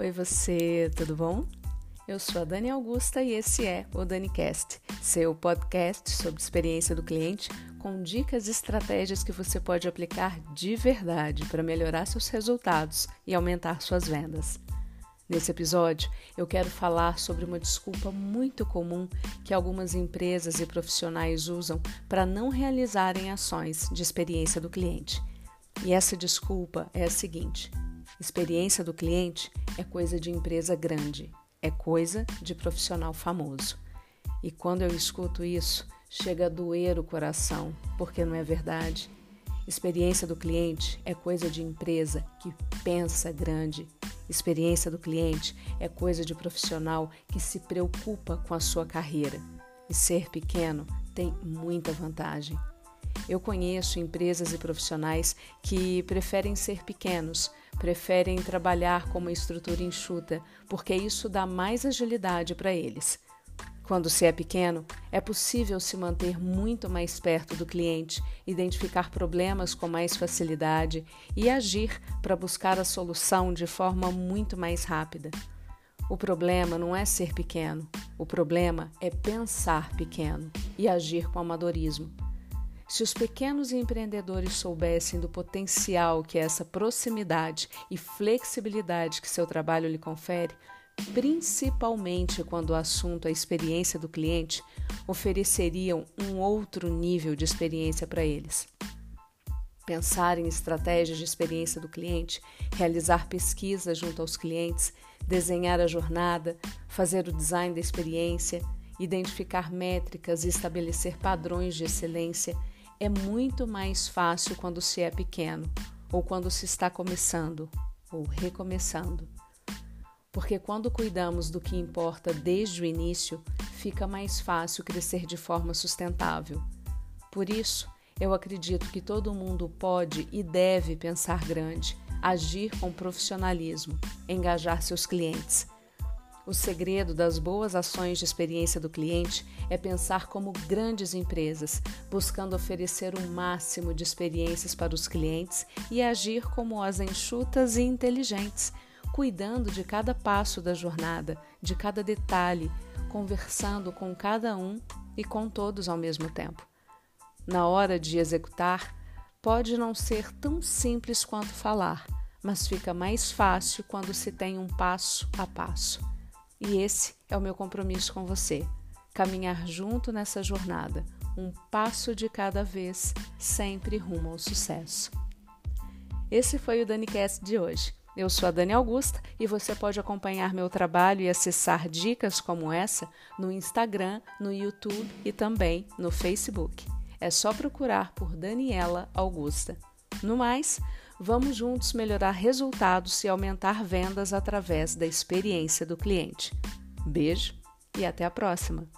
Oi, você, tudo bom? Eu sou a Dani Augusta e esse é o DaniCast, seu podcast sobre experiência do cliente com dicas e estratégias que você pode aplicar de verdade para melhorar seus resultados e aumentar suas vendas. Nesse episódio, eu quero falar sobre uma desculpa muito comum que algumas empresas e profissionais usam para não realizarem ações de experiência do cliente. E essa desculpa é a seguinte: Experiência do cliente é coisa de empresa grande, é coisa de profissional famoso. E quando eu escuto isso, chega a doer o coração, porque não é verdade. Experiência do cliente é coisa de empresa que pensa grande. Experiência do cliente é coisa de profissional que se preocupa com a sua carreira. E ser pequeno tem muita vantagem. Eu conheço empresas e profissionais que preferem ser pequenos preferem trabalhar com uma estrutura enxuta, porque isso dá mais agilidade para eles. Quando se é pequeno, é possível se manter muito mais perto do cliente, identificar problemas com mais facilidade e agir para buscar a solução de forma muito mais rápida. O problema não é ser pequeno, o problema é pensar pequeno e agir com amadorismo. Se os pequenos empreendedores soubessem do potencial que é essa proximidade e flexibilidade que seu trabalho lhe confere, principalmente quando o assunto é a experiência do cliente, ofereceriam um outro nível de experiência para eles. Pensar em estratégias de experiência do cliente, realizar pesquisas junto aos clientes, desenhar a jornada, fazer o design da experiência, identificar métricas e estabelecer padrões de excelência é muito mais fácil quando se é pequeno ou quando se está começando ou recomeçando. Porque quando cuidamos do que importa desde o início, fica mais fácil crescer de forma sustentável. Por isso, eu acredito que todo mundo pode e deve pensar grande, agir com profissionalismo, engajar seus clientes o segredo das boas ações de experiência do cliente é pensar como grandes empresas, buscando oferecer o máximo de experiências para os clientes e agir como as enxutas e inteligentes, cuidando de cada passo da jornada, de cada detalhe, conversando com cada um e com todos ao mesmo tempo. Na hora de executar, pode não ser tão simples quanto falar, mas fica mais fácil quando se tem um passo a passo. E esse é o meu compromisso com você: caminhar junto nessa jornada, um passo de cada vez, sempre rumo ao sucesso. Esse foi o DaniCast de hoje. Eu sou a Dani Augusta e você pode acompanhar meu trabalho e acessar dicas como essa no Instagram, no YouTube e também no Facebook. É só procurar por Daniela Augusta. No mais, Vamos juntos melhorar resultados e aumentar vendas através da experiência do cliente. Beijo e até a próxima!